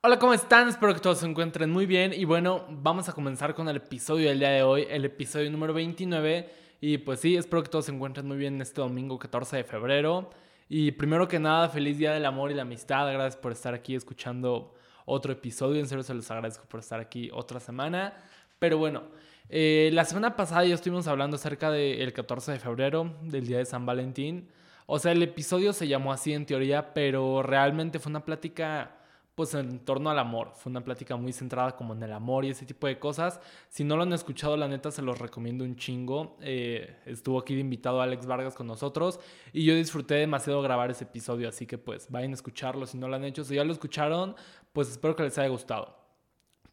Hola, ¿cómo están? Espero que todos se encuentren muy bien. Y bueno, vamos a comenzar con el episodio del día de hoy, el episodio número 29. Y pues sí, espero que todos se encuentren muy bien este domingo 14 de febrero. Y primero que nada, feliz día del amor y la amistad. Gracias por estar aquí escuchando otro episodio. En serio, se los agradezco por estar aquí otra semana. Pero bueno, eh, la semana pasada ya estuvimos hablando acerca del 14 de febrero, del día de San Valentín. O sea, el episodio se llamó así en teoría, pero realmente fue una plática pues en torno al amor. Fue una plática muy centrada como en el amor y ese tipo de cosas. Si no lo han escuchado, la neta se los recomiendo un chingo. Eh, estuvo aquí de invitado Alex Vargas con nosotros y yo disfruté demasiado grabar ese episodio, así que pues vayan a escucharlo si no lo han hecho. Si ya lo escucharon, pues espero que les haya gustado.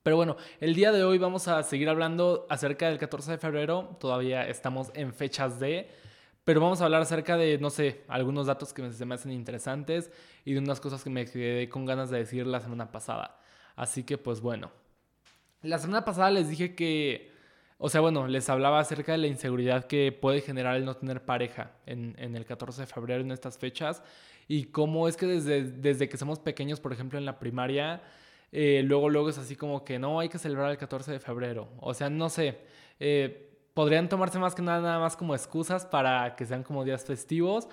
Pero bueno, el día de hoy vamos a seguir hablando acerca del 14 de febrero. Todavía estamos en fechas de... Pero vamos a hablar acerca de, no sé, algunos datos que se me hacen interesantes y de unas cosas que me quedé con ganas de decir la semana pasada. Así que pues bueno. La semana pasada les dije que, o sea, bueno, les hablaba acerca de la inseguridad que puede generar el no tener pareja en, el 14 de febrero, en estas fechas, y cómo es que desde, desde que somos pequeños, por ejemplo, en la primaria, eh, luego, luego es así como que no, hay que celebrar el 14 de febrero. O sea, no sé. Eh, podrían tomarse más que nada, nada más como excusas para que sean como días festivos.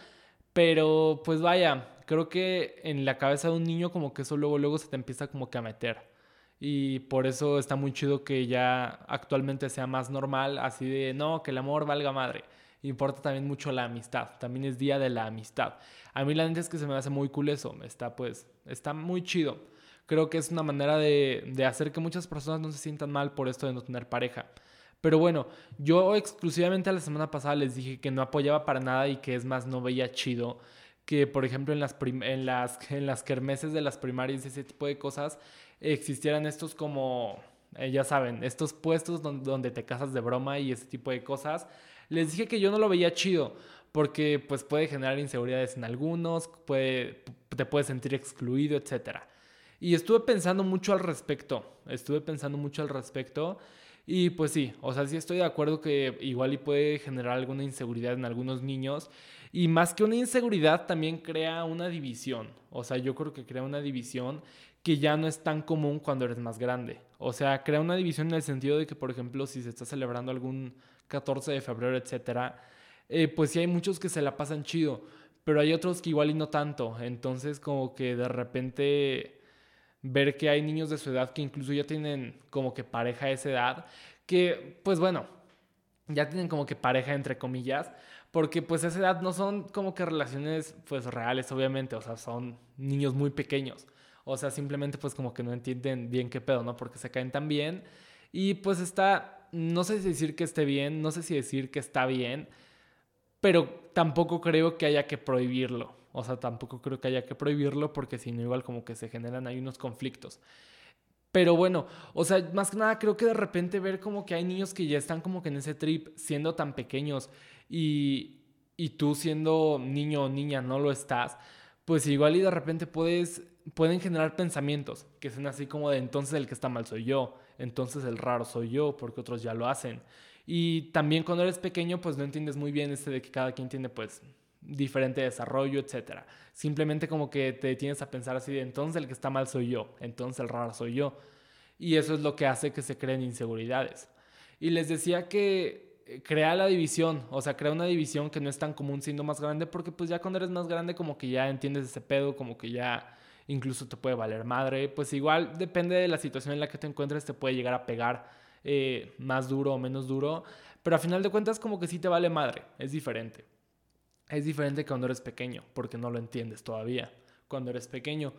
Pero pues vaya, creo que en la cabeza de un niño como que eso luego, luego se te empieza como a meter. Y por eso está muy chido que ya actualmente sea más normal, así de, no, que el amor valga madre. Importa también mucho la amistad, también es día de la amistad. A mí la neta es que se me hace muy cool eso, está pues, está muy chido. Creo que es una manera de, de hacer que muchas personas no se sientan mal por esto de no tener pareja. Pero bueno, yo exclusivamente la semana pasada les dije que no apoyaba para nada y que es más, no veía chido que, por ejemplo, en las, en las, en las kermeses de las primarias y ese tipo de cosas existieran estos como, eh, ya saben, estos puestos donde, donde te casas de broma y ese tipo de cosas. Les dije que yo no lo veía chido porque pues puede generar inseguridades en algunos, puede, te puedes sentir excluido, etc. Y estuve pensando mucho al respecto, estuve pensando mucho al respecto y pues sí, o sea, sí estoy de acuerdo que igual y puede generar alguna inseguridad en algunos niños. Y más que una inseguridad, también crea una división. O sea, yo creo que crea una división que ya no es tan común cuando eres más grande. O sea, crea una división en el sentido de que, por ejemplo, si se está celebrando algún 14 de febrero, etcétera, eh, pues sí hay muchos que se la pasan chido, pero hay otros que igual y no tanto. Entonces, como que de repente ver que hay niños de su edad que incluso ya tienen como que pareja a esa edad, que pues bueno, ya tienen como que pareja entre comillas, porque pues esa edad no son como que relaciones pues reales obviamente, o sea, son niños muy pequeños, o sea, simplemente pues como que no entienden bien qué pedo, ¿no? Porque se caen tan bien y pues está, no sé si decir que esté bien, no sé si decir que está bien, pero tampoco creo que haya que prohibirlo. O sea, tampoco creo que haya que prohibirlo porque si no, igual como que se generan ahí unos conflictos. Pero bueno, o sea, más que nada creo que de repente ver como que hay niños que ya están como que en ese trip siendo tan pequeños y, y tú siendo niño o niña no lo estás, pues igual y de repente puedes, pueden generar pensamientos que son así como de entonces el que está mal soy yo, entonces el raro soy yo porque otros ya lo hacen. Y también cuando eres pequeño pues no entiendes muy bien este de que cada quien tiene pues diferente desarrollo, etc. Simplemente como que te tienes a pensar así de entonces el que está mal soy yo, entonces el raro soy yo. Y eso es lo que hace que se creen inseguridades. Y les decía que eh, crea la división, o sea, crea una división que no es tan común siendo más grande, porque pues ya cuando eres más grande como que ya entiendes ese pedo, como que ya incluso te puede valer madre, pues igual depende de la situación en la que te encuentres, te puede llegar a pegar eh, más duro o menos duro, pero a final de cuentas como que sí te vale madre, es diferente. Es diferente cuando eres pequeño, porque no lo entiendes todavía cuando eres pequeño.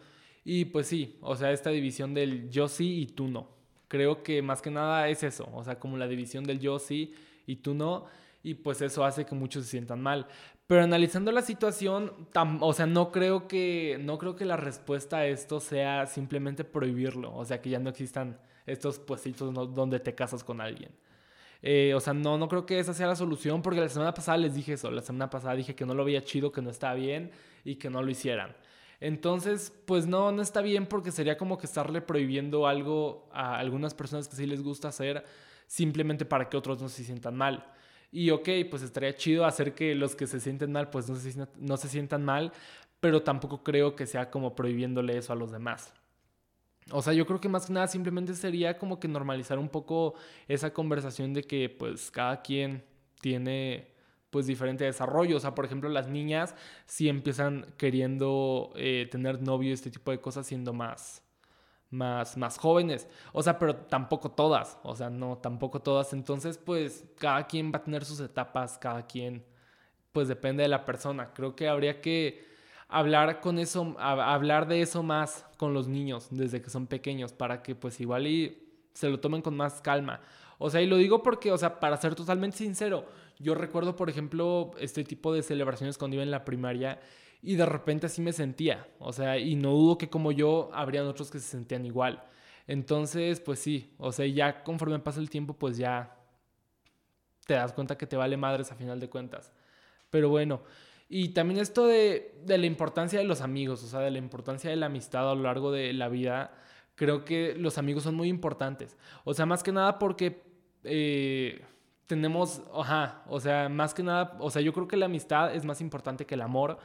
Y pues sí, o sea, esta división del yo sí y tú no. Creo que más que nada es eso, o sea, como la división del yo sí y tú no, y pues eso hace que muchos se sientan mal. Pero analizando la situación, o sea, no creo que no creo que la respuesta a esto sea simplemente prohibirlo, o sea, que ya no existan estos puestitos donde te casas con alguien. Eh, o sea, no, no creo que esa sea la solución porque la semana pasada les dije eso. La semana pasada dije que no lo veía chido, que no estaba bien y que no lo hicieran. Entonces, pues no, no está bien porque sería como que estarle prohibiendo algo a algunas personas que sí les gusta hacer simplemente para que otros no se sientan mal. Y ok, pues estaría chido hacer que los que se sienten mal, pues no se, no se sientan mal, pero tampoco creo que sea como prohibiéndole eso a los demás. O sea, yo creo que más que nada simplemente sería como que normalizar un poco esa conversación de que pues cada quien tiene pues diferente desarrollo. O sea, por ejemplo, las niñas sí empiezan queriendo eh, tener novio y este tipo de cosas siendo más, más, más jóvenes. O sea, pero tampoco todas. O sea, no, tampoco todas. Entonces, pues cada quien va a tener sus etapas, cada quien, pues depende de la persona. Creo que habría que hablar con eso, hablar de eso más con los niños desde que son pequeños para que pues igual y se lo tomen con más calma. O sea, y lo digo porque, o sea, para ser totalmente sincero, yo recuerdo, por ejemplo, este tipo de celebraciones cuando iba en la primaria y de repente así me sentía. O sea, y no dudo que como yo, habrían otros que se sentían igual. Entonces, pues sí, o sea, ya conforme pasa el tiempo, pues ya te das cuenta que te vale madres a final de cuentas. Pero bueno, y también esto de, la importancia de los amigos, o sea, de la importancia de la amistad a lo largo de la vida, creo que los amigos son muy importantes. O sea, más que nada porque eh, tenemos, o sea, más que nada, o sea, yo creo que la amistad es más importante que el amor,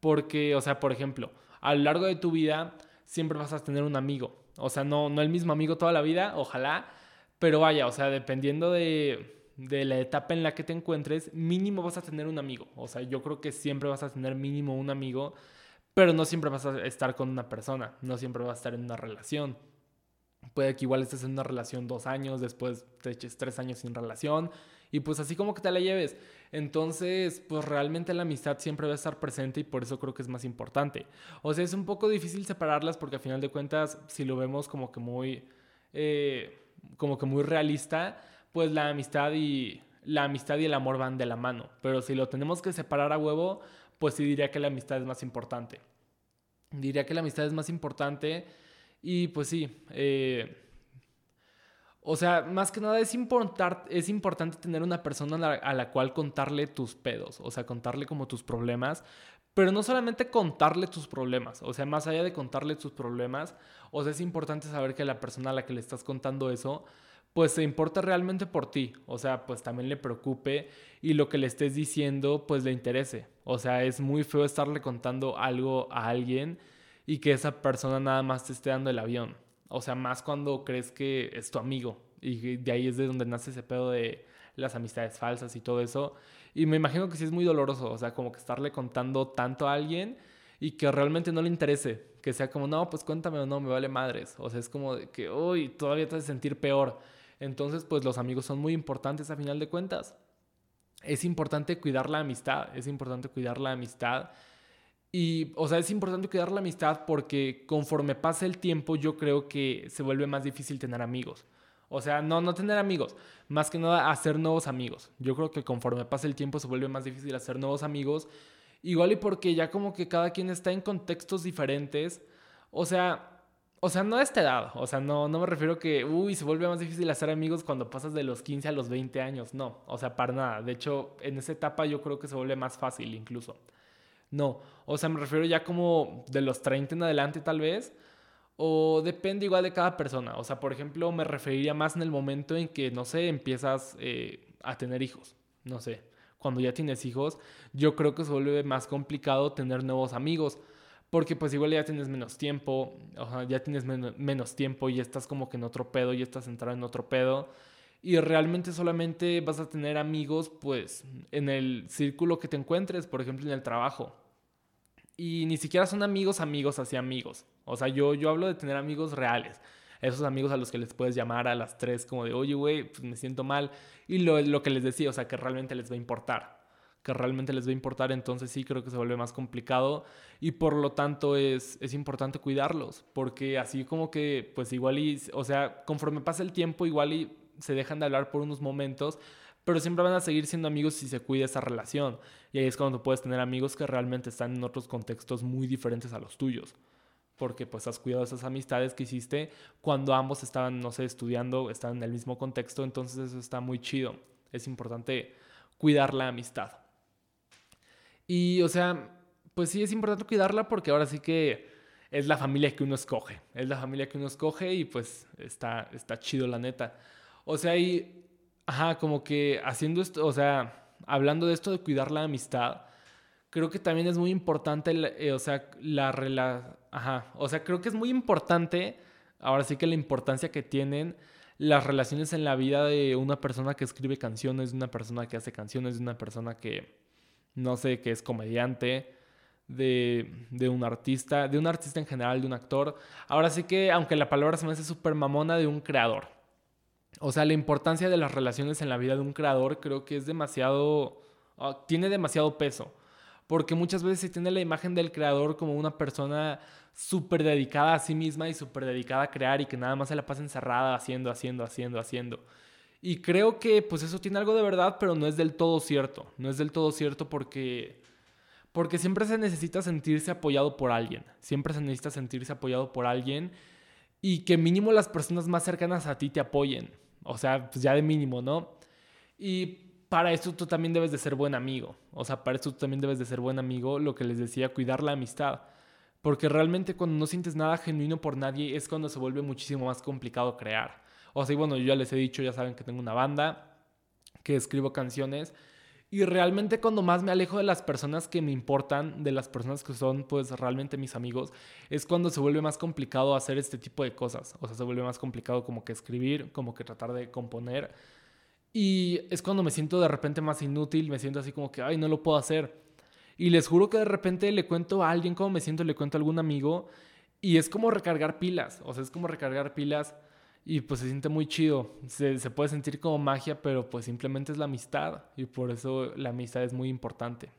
porque, o sea, por ejemplo, a lo largo de tu vida siempre vas a tener un amigo. O sea, no, no el mismo amigo toda la vida, ojalá, pero vaya, o sea, dependiendo de de la etapa en la que te encuentres, mínimo vas a tener un amigo. O sea, yo creo que siempre vas a tener mínimo un amigo, pero no siempre vas a estar con una persona, no siempre vas a estar en una relación. Puede que igual estés en una relación dos años, después te eches tres años sin relación y pues así como que te la lleves. Entonces, pues realmente la amistad siempre va a estar presente y por eso creo que es más importante. O sea, es un poco difícil separarlas porque a final de cuentas, si lo vemos como que muy, eh, como que muy realista, pues la amistad y la amistad y el amor van de la mano. Pero si lo tenemos que separar a huevo, pues sí diría que la amistad es más importante. Diría que la amistad es más importante y pues sí. Eh, o sea, más que nada es, es importante tener una persona a la, a la, cual contarle tus pedos, o sea, contarle como tus problemas, pero no solamente contarle tus problemas, o sea, más allá de contarle tus problemas, o sea, es importante saber que la persona a la que le estás contando eso, pues se importa realmente por ti, o sea, pues también le preocupe y lo que le estés diciendo pues le interese. O sea, es muy feo estarle contando algo a alguien y que esa persona nada más te esté dando el avión. O sea, más cuando crees que es tu amigo y de ahí es de donde nace ese pedo de las amistades falsas y todo eso. Y me imagino que sí es muy doloroso, o sea, como que estarle contando tanto a alguien y que realmente no le interese, que sea como, no, pues cuéntame o no, me vale madres. O sea, es como que, uy, todavía te hace sentir peor. Entonces, pues los amigos son muy importantes a final de cuentas. Es importante cuidar la amistad, es importante cuidar la amistad. Y, o sea, es importante cuidar la amistad porque conforme pasa el tiempo yo creo que se vuelve más difícil tener amigos. O sea, no, no tener amigos, más que nada hacer nuevos amigos. Yo creo que conforme pasa el tiempo se vuelve más difícil hacer nuevos amigos. Igual y porque ya como que cada quien está en contextos diferentes. O sea, o sea, no a esta edad. O sea, no, no me refiero que, uy, se vuelve más difícil hacer amigos cuando pasas de los 15 a los 20 años. No, o sea, para nada. De hecho, en esa etapa yo creo que se vuelve más fácil incluso. No, o sea, me refiero ya como de los 30 en adelante tal vez. O depende igual de cada persona. O sea, por ejemplo, me referiría más en el momento en que, no sé, empiezas eh, a tener hijos. No sé, cuando ya tienes hijos, yo creo que se vuelve más complicado tener nuevos amigos porque pues igual ya tienes menos tiempo, ya tienes menos tiempo y estás como que en otro pedo y estás entrado en otro pedo. Y realmente solamente vas a tener amigos pues en el círculo que te encuentres, por ejemplo en el trabajo. Y ni siquiera son amigos, amigos así amigos. O sea, yo, yo hablo de tener amigos reales. Esos amigos a los que les puedes llamar a las tres como de, oye, güey, pues me siento mal. Y lo, lo que les decía, o sea, que realmente les va a importar que realmente les va a importar, entonces sí creo que se vuelve más complicado y por lo tanto es, es importante cuidarlos, porque así como que pues igual y, o sea, conforme pasa el tiempo igual y se dejan de hablar por unos momentos, pero siempre van a seguir siendo amigos si se cuida esa relación. Y ahí es cuando puedes tener amigos que realmente están en otros contextos muy diferentes a los tuyos. Porque pues has cuidado esas amistades que hiciste cuando ambos estaban, no sé, estudiando, estaban en el mismo contexto. Entonces eso está muy chido. Es importante cuidar la amistad. Y, o sea, pues sí es importante cuidarla porque ahora sí que es la familia que uno escoge. Es la familia que uno escoge y pues está, está chido la neta. O sea, y, ajá, como que haciendo esto, o sea, hablando de esto de cuidar la amistad, creo que también es muy importante, eh, o sea, la relación, ajá, o sea, creo que es muy importante ahora sí que la importancia que tienen las relaciones en la vida de una persona que escribe canciones, de una persona que hace canciones, de una persona que, no sé, que es comediante, de, de, un artista, de un artista en general, de un actor. Ahora sí que, aunque la palabra se me hace súper mamona, de un creador. O sea, la importancia de las relaciones en la vida de un creador creo que es demasiado, ah, tiene demasiado peso. Porque muchas veces se tiene la imagen del creador como una persona súper dedicada a sí misma y súper dedicada a crear y que nada más se la pasa encerrada haciendo, haciendo, haciendo, haciendo. Y creo que pues eso tiene algo de verdad, pero no es del todo cierto. No es del todo cierto porque porque siempre se necesita sentirse apoyado por alguien. Siempre se necesita sentirse apoyado por alguien y que mínimo las personas más cercanas a ti te apoyen. O sea, pues ya de mínimo, ¿no? Y para eso tú también debes de ser buen amigo. O sea, para eso tú también debes de ser buen amigo, lo que les decía, cuidar la amistad. Porque realmente cuando no sientes nada genuino por nadie es cuando se vuelve muchísimo más complicado crear. O sea, y bueno, yo ya les he dicho, ya saben que tengo una banda, que escribo canciones. Y realmente cuando más me alejo de las personas que me importan, de las personas que son pues realmente mis amigos, es cuando se vuelve más complicado hacer este tipo de cosas. O sea, se vuelve más complicado como que escribir, como que tratar de componer. Y es cuando me siento de repente más inútil, me siento así como que, ay, no lo puedo hacer. Y les juro que de repente le cuento a alguien cómo me siento, le cuento a algún amigo. Y es como recargar pilas. O sea, es como recargar pilas y pues se siente muy chido. Se, se, puede sentir como magia, pero pues simplemente es la amistad y por eso la amistad es muy importante.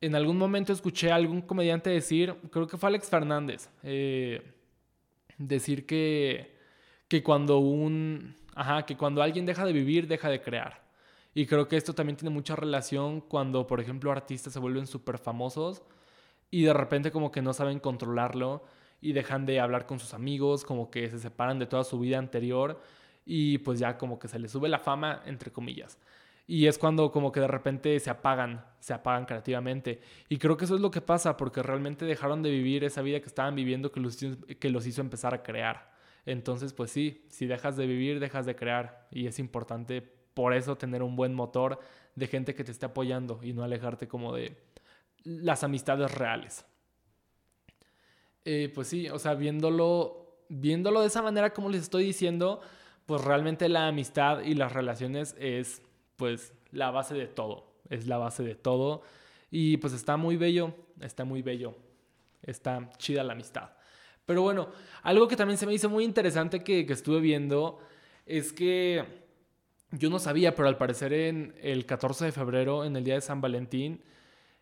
En algún momento escuché a algún comediante decir, creo que fue Alex Fernández, eh, decir que, que cuando un, ajá, que cuando alguien deja de vivir, deja de crear. Y creo que esto también tiene mucha relación cuando, por ejemplo, artistas se vuelven súper famosos y de repente como que no saben controlarlo y dejan de hablar con sus amigos, como que se separan de toda su vida anterior y pues ya como que se les sube la fama, entre comillas. Y es cuando como que de repente se apagan, se apagan creativamente. Y creo que eso es lo que pasa, porque realmente dejaron de vivir esa vida que estaban viviendo que los, que los hizo empezar a crear. Entonces, pues sí, si dejas de vivir, dejas de crear. Y es importante por eso tener un buen motor de gente que te esté apoyando y no alejarte como de las amistades reales. Eh, pues sí, o sea, viéndolo, viéndolo de esa manera como les estoy diciendo, pues realmente la amistad y las relaciones es pues la base de todo, es la base de todo y pues está muy bello, está muy bello, está chida la amistad. Pero bueno, algo que también se me hizo muy interesante que, que estuve viendo es que yo no sabía, pero al parecer en el 14 de febrero, en el día de San Valentín,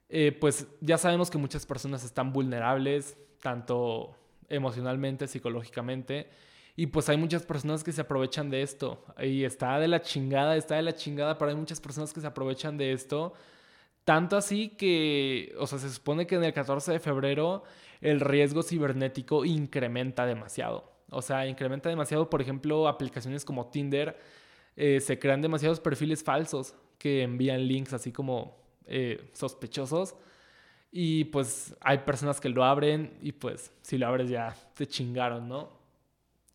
eh, pues ya sabemos que muchas personas están vulnerables, tanto emocionalmente, psicológicamente. Y pues hay muchas personas que se aprovechan de esto. Y está de la chingada, está de la chingada, pero hay muchas personas que se aprovechan de esto. Tanto así que, o sea, se supone que en el 14 de febrero el riesgo cibernético incrementa demasiado. O sea, incrementa demasiado, por ejemplo, aplicaciones como Tinder, eh, se crean demasiados perfiles falsos que envían links así como eh, sospechosos y pues hay personas que lo abren y pues si lo abres ya te chingaron, ¿no?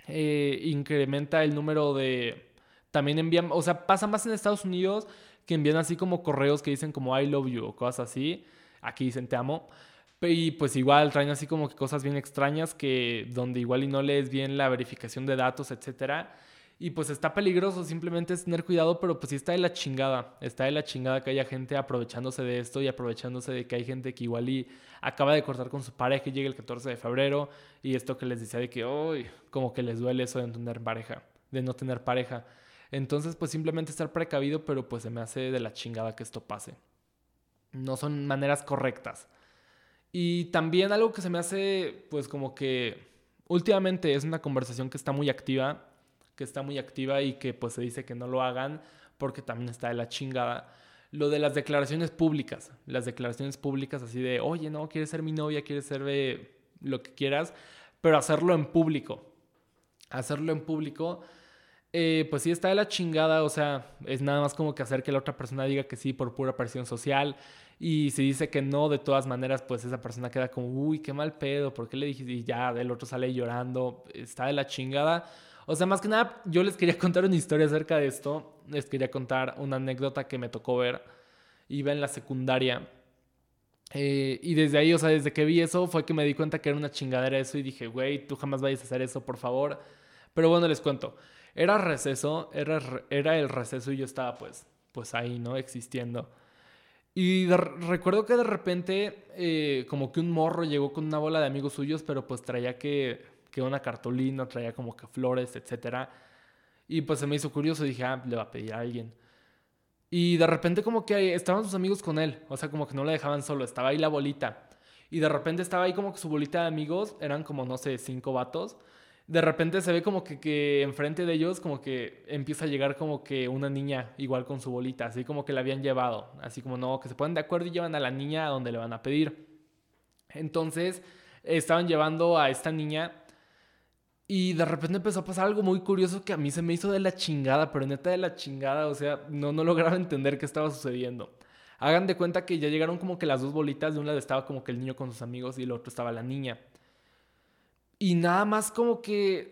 Eh, incrementa el número de... También envían, o sea, pasa más en Estados Unidos que envían así como correos que dicen como I love you o cosas así. Aquí dicen te amo. Y pues igual traen así como que cosas bien extrañas que donde igual y no lees bien la verificación de datos, etcétera y pues está peligroso, simplemente es tener cuidado, pero pues sí está de la chingada. Está de la chingada que haya gente aprovechándose de esto y aprovechándose de que hay gente que igual y acaba de cortar con su pareja y llega el 14 de febrero y esto que les decía de que hoy como que les duele eso de no tener pareja, de no tener pareja. Entonces pues simplemente estar precavido, pero pues se me hace de la chingada que esto pase. No son maneras correctas. Y también algo que se me hace pues como que últimamente es una conversación que está muy activa que está muy activa y que pues se dice que no lo hagan porque también está de la chingada. Lo de las declaraciones públicas, las declaraciones públicas así de, oye, no, quieres ser mi novia, quieres ser eh, lo que quieras, pero hacerlo en público. Hacerlo en público, eh, pues sí está de la chingada, o sea, es nada más como que hacer que la otra persona diga que sí por pura presión social. Y si dice que no, de todas maneras, pues esa persona queda como, uy, qué mal pedo, ¿por qué le dijiste? Y ya, el otro sale llorando, está de la chingada. O sea, más que nada, yo les quería contar una historia acerca de esto. Les quería contar una anécdota que me tocó ver. Iba en la secundaria Eh, y desde ahí, o sea, desde que vi eso, fue que me di cuenta que era una chingadera eso y dije, güey, tú jamás vayas a hacer eso, por favor. Pero bueno, les cuento. Era receso, era, era el receso y yo estaba pues, pues ahí, ¿no? Existiendo. Y recuerdo que de repente, eh, como que un morro llegó con una bola de amigos suyos, pero pues traía que, que una cartulina, traía como que flores, etc. Y pues se me hizo curioso, dije, ah, le va a pedir a alguien. Y de repente como que estaban sus amigos con él, o sea, como que no le dejaban solo, estaba ahí la bolita. Y de repente estaba ahí como que su bolita de amigos, eran como, no sé, cinco vatos de repente se ve como que, que enfrente de ellos como que empieza a llegar como que una niña igual con su bolita, así como que la habían llevado, así como no, que se ponen de acuerdo y llevan a la niña a donde le van a pedir. Entonces estaban llevando a esta niña y de repente empezó a pasar algo muy curioso que a mí se me hizo de la chingada, pero neta de la chingada, o sea, no, no lograba entender qué estaba sucediendo. Hagan de cuenta que ya llegaron como que las dos bolitas, de un lado estaba como que el niño con sus amigos y el otro estaba la niña. Y nada más como que,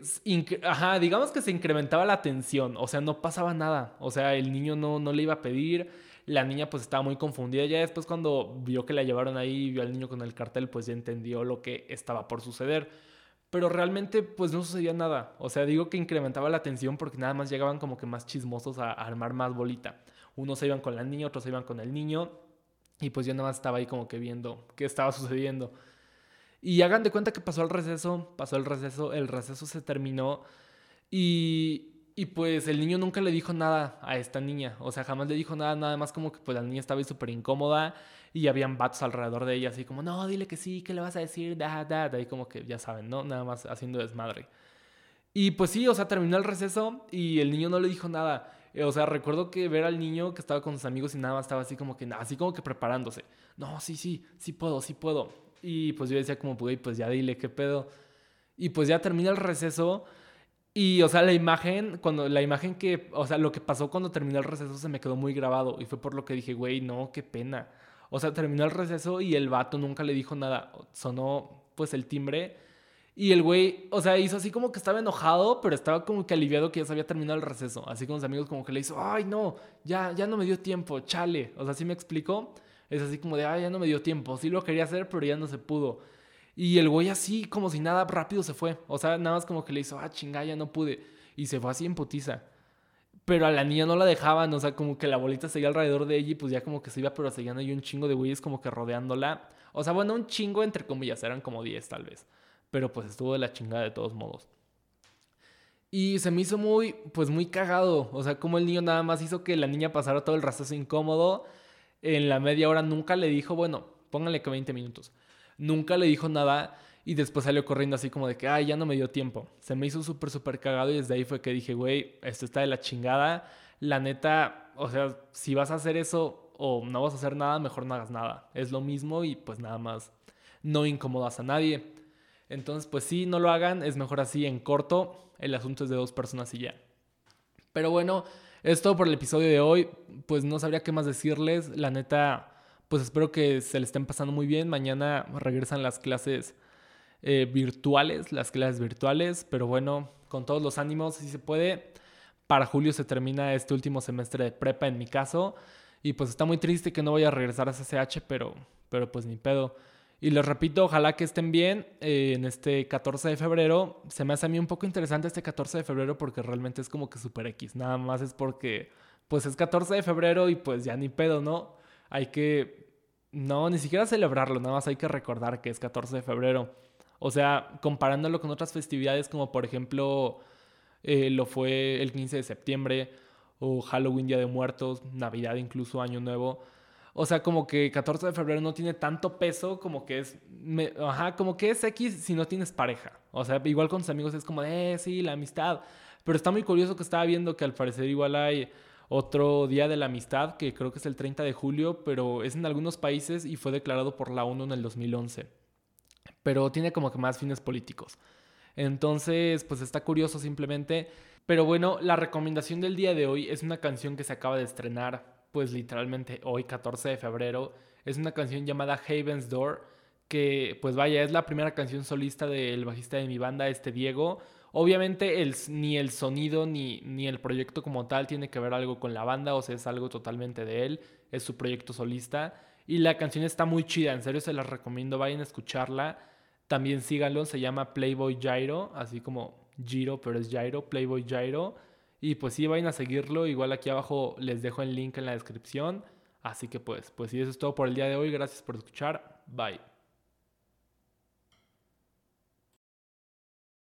ajá, digamos que se incrementaba la tensión, o sea, no pasaba nada, o sea, el niño no, no le iba a pedir, la niña pues estaba muy confundida, ya después cuando vio que la llevaron ahí y vio al niño con el cartel, pues ya entendió lo que estaba por suceder. Pero realmente pues no sucedía nada, o sea, digo que incrementaba la tensión porque nada más llegaban como que más chismosos a, armar más bolita. Unos se iban con la niña, otros se iban con el niño, y pues yo nada más estaba ahí como que viendo qué estaba sucediendo. Y hagan de cuenta que pasó el receso, pasó el receso, el receso se terminó y, y pues el niño nunca le dijo nada a esta niña, o sea, jamás le dijo nada, nada más como que pues la niña estaba súper incómoda y habían vatos alrededor de ella así como, no, dile que sí, ¿qué le vas a decir? Da, da, da, ahí como que ya saben, ¿no? Nada más haciendo desmadre. Y pues sí, o sea, terminó el receso y el niño no le dijo nada. Eh, o sea, recuerdo que ver al niño que estaba con sus amigos y nada más estaba así como que, así como que preparándose. No, sí, sí, sí puedo, sí puedo. Y pues yo decía como, pues ya dile qué pedo. Y pues ya termina el receso. Y, o sea, la imagen, cuando la imagen que, o sea, lo que pasó cuando terminó el receso se me quedó muy grabado. Y fue por lo que dije, güey, no, qué pena. O sea, terminó el receso y el vato nunca le dijo nada. Sonó, pues, el timbre. Y el güey, o sea, hizo así como que estaba enojado, pero estaba como que aliviado que ya se había terminado el receso. Así con los amigos como que le hizo, ay, no, ya, ya no me dio tiempo, chale. O sea, así me explico es así como de, ah, ya no me dio tiempo. Sí lo quería hacer, pero ya no se pudo. Y el güey así, como si nada, rápido se fue. O sea, nada más como que le hizo, ah, chingada, ya no pude. Y se fue así en putiza. Pero a la niña no la dejaban, o sea, como que la bolita seguía alrededor de ella y pues ya como que se iba, pero seguían ahí un chingo de güeyes como que rodeándola. O sea, bueno, un chingo entre comillas, eran como 10 tal vez. Pero pues estuvo de la chingada de todos modos. Y se me hizo muy, pues muy cagado. O sea, como el niño nada más hizo que la niña pasara todo el rastro incómodo en la media hora nunca le dijo, bueno, pónganle que 20 minutos. Nunca le dijo nada y después salió corriendo así como de que, ay, ya no me dio tiempo. Se me hizo súper, súper cagado y desde ahí fue que dije, güey, esto está de la chingada. La neta, o sea, si vas a hacer eso o no vas a hacer nada, mejor no hagas nada. Es lo mismo y pues nada más no incomodas a nadie. Entonces, pues sí, no lo hagan, es mejor así en corto. El asunto es de dos personas y ya. Pero bueno, es todo por el episodio de hoy. Pues no sabría qué más decirles. La neta, pues espero que se le estén pasando muy bien. Mañana regresan las clases eh, virtuales, las clases virtuales. Pero bueno, con todos los ánimos, si se puede. Para julio se termina este último semestre de prepa en mi caso. Y pues está muy triste que no vaya a regresar a SSH, pero, pero pues ni pedo. Y les repito, ojalá que estén bien eh, en este 14 de febrero. Se me hace a mí un poco interesante este 14 de febrero porque realmente es como que super X. Nada más es porque, pues es 14 de febrero y pues ya ni pedo, ¿no? Hay que, no, ni siquiera celebrarlo, nada más hay que recordar que es 14 de febrero. O sea, comparándolo con otras festividades como por ejemplo eh, lo fue el 15 de septiembre o Halloween, Día de Muertos, Navidad incluso, Año Nuevo o sea, como que 14 de febrero no tiene tanto peso como que es, ajá, como que es X si no tienes pareja. O sea, igual con tus amigos es como, eh, sí, la amistad. Pero está muy curioso que estaba viendo que al parecer igual hay otro día de la amistad, que creo que es el 30 de julio, pero es en algunos países y fue declarado por la ONU en el 2011. Pero tiene como que más fines políticos. Entonces, pues está curioso simplemente. Pero bueno, la recomendación del día de hoy es una canción que se acaba de estrenar pues literalmente hoy 14 de febrero. Es una canción llamada Haven's Door, que pues vaya, es la primera canción solista del bajista de mi banda, este Diego. Obviamente ni el sonido ni, ni el proyecto como tal tiene que ver algo con la banda, o sea, es algo totalmente de él, es su proyecto solista. Y la canción está muy chida, en serio se las recomiendo, vayan a escucharla. También síganlo, se llama Playboy Gyro, así como Giro, pero es Gyro, Playboy Gyro. Y pues sí, vayan a seguirlo. Igual aquí abajo les dejo el link en la descripción. Así que pues, pues sí, eso es todo por el día de hoy. Gracias por escuchar. Bye.